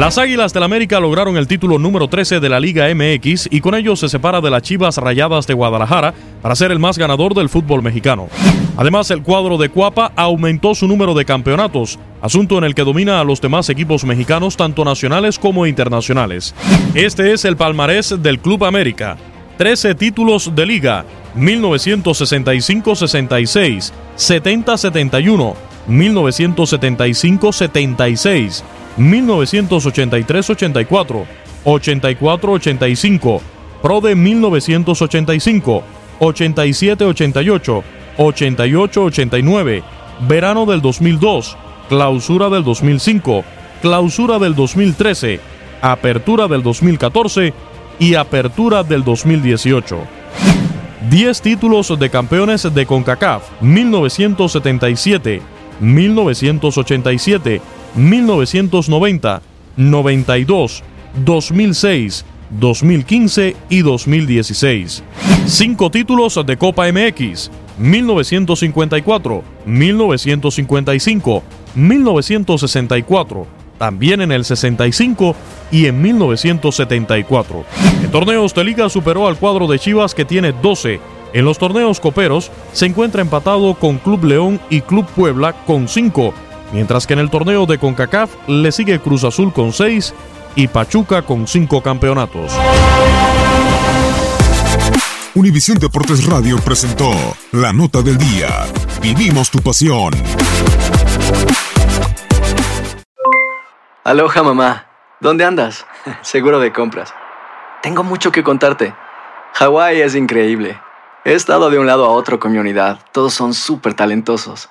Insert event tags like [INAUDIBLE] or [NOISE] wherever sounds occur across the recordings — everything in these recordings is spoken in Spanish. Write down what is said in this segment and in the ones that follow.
Las Águilas del América lograron el título número 13 de la Liga MX y con ello se separa de las Chivas Rayadas de Guadalajara para ser el más ganador del fútbol mexicano. Además, el cuadro de Cuapa aumentó su número de campeonatos, asunto en el que domina a los demás equipos mexicanos tanto nacionales como internacionales. Este es el palmarés del Club América. 13 títulos de liga, 1965-66, 70-71, 1975-76, 1983-84, 84-85, Pro de 1985, 87-88, 88-89, Verano del 2002, Clausura del 2005, Clausura del 2013, Apertura del 2014 y Apertura del 2018. 10 títulos de campeones de CONCACAF 1977, 1987, 1990, 92, 2006, 2015 y 2016. 5 títulos de Copa MX 1954, 1955, 1964, también en el 65 y en 1974. En torneos de liga superó al cuadro de Chivas que tiene 12. En los torneos coperos se encuentra empatado con Club León y Club Puebla con 5, mientras que en el torneo de CONCACAF le sigue Cruz Azul con 6 y Pachuca con 5 campeonatos. Univisión Deportes Radio presentó La Nota del Día. Vivimos tu pasión. Aloha mamá, ¿dónde andas? [LAUGHS] Seguro de compras. Tengo mucho que contarte. Hawái es increíble. He estado de un lado a otro con mi unidad. Todos son súper talentosos.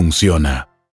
funciona.